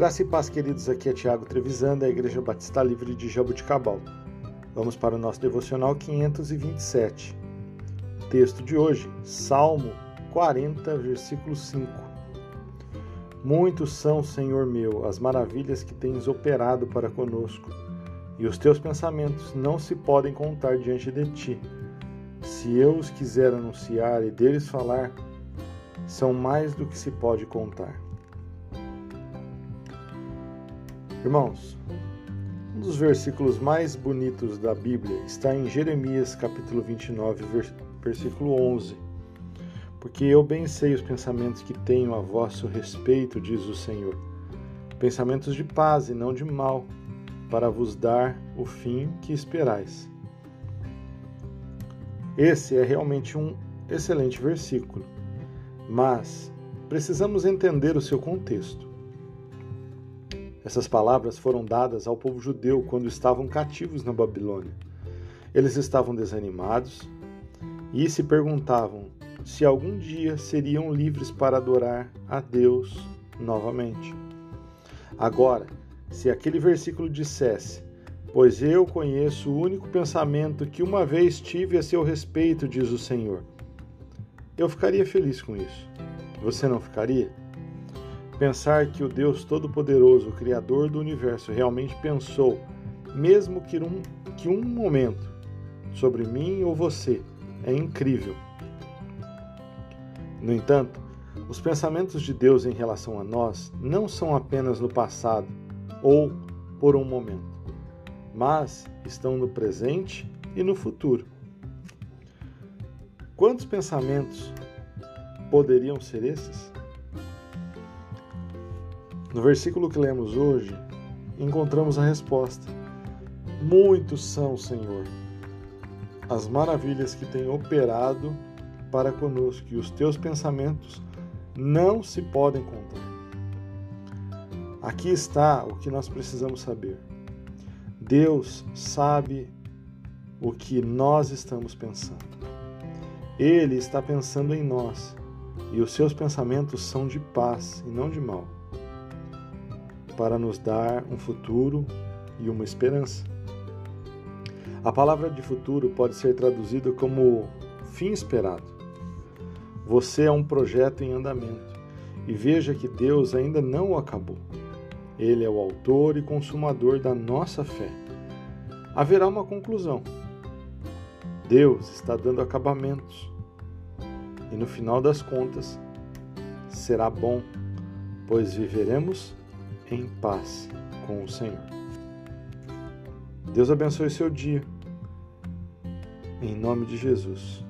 Graça e paz, queridos. Aqui é Tiago Trevisan, da Igreja Batista Livre de Jabuticabal. Vamos para o nosso devocional 527. Texto de hoje, Salmo 40, versículo 5. Muitos são, Senhor meu, as maravilhas que tens operado para conosco, e os teus pensamentos não se podem contar diante de ti. Se eu os quiser anunciar e deles falar, são mais do que se pode contar. Irmãos, um dos versículos mais bonitos da Bíblia está em Jeremias capítulo 29, versículo 11. Porque eu bem sei os pensamentos que tenho a vosso respeito, diz o Senhor. Pensamentos de paz e não de mal, para vos dar o fim que esperais. Esse é realmente um excelente versículo, mas precisamos entender o seu contexto. Essas palavras foram dadas ao povo judeu quando estavam cativos na Babilônia. Eles estavam desanimados e se perguntavam se algum dia seriam livres para adorar a Deus novamente. Agora, se aquele versículo dissesse: Pois eu conheço o único pensamento que uma vez tive a seu respeito, diz o Senhor, eu ficaria feliz com isso. Você não ficaria? Pensar que o Deus Todo-Poderoso, Criador do universo, realmente pensou, mesmo que um, que um momento, sobre mim ou você, é incrível. No entanto, os pensamentos de Deus em relação a nós não são apenas no passado ou por um momento, mas estão no presente e no futuro. Quantos pensamentos poderiam ser esses? No versículo que lemos hoje, encontramos a resposta. Muitos são, Senhor, as maravilhas que tem operado para conosco, e os teus pensamentos não se podem contar. Aqui está o que nós precisamos saber. Deus sabe o que nós estamos pensando. Ele está pensando em nós e os seus pensamentos são de paz e não de mal para nos dar um futuro e uma esperança. A palavra de futuro pode ser traduzida como fim esperado. Você é um projeto em andamento e veja que Deus ainda não o acabou. Ele é o autor e consumador da nossa fé. Haverá uma conclusão. Deus está dando acabamentos. E no final das contas, será bom, pois viveremos em paz com o Senhor. Deus abençoe seu dia. Em nome de Jesus.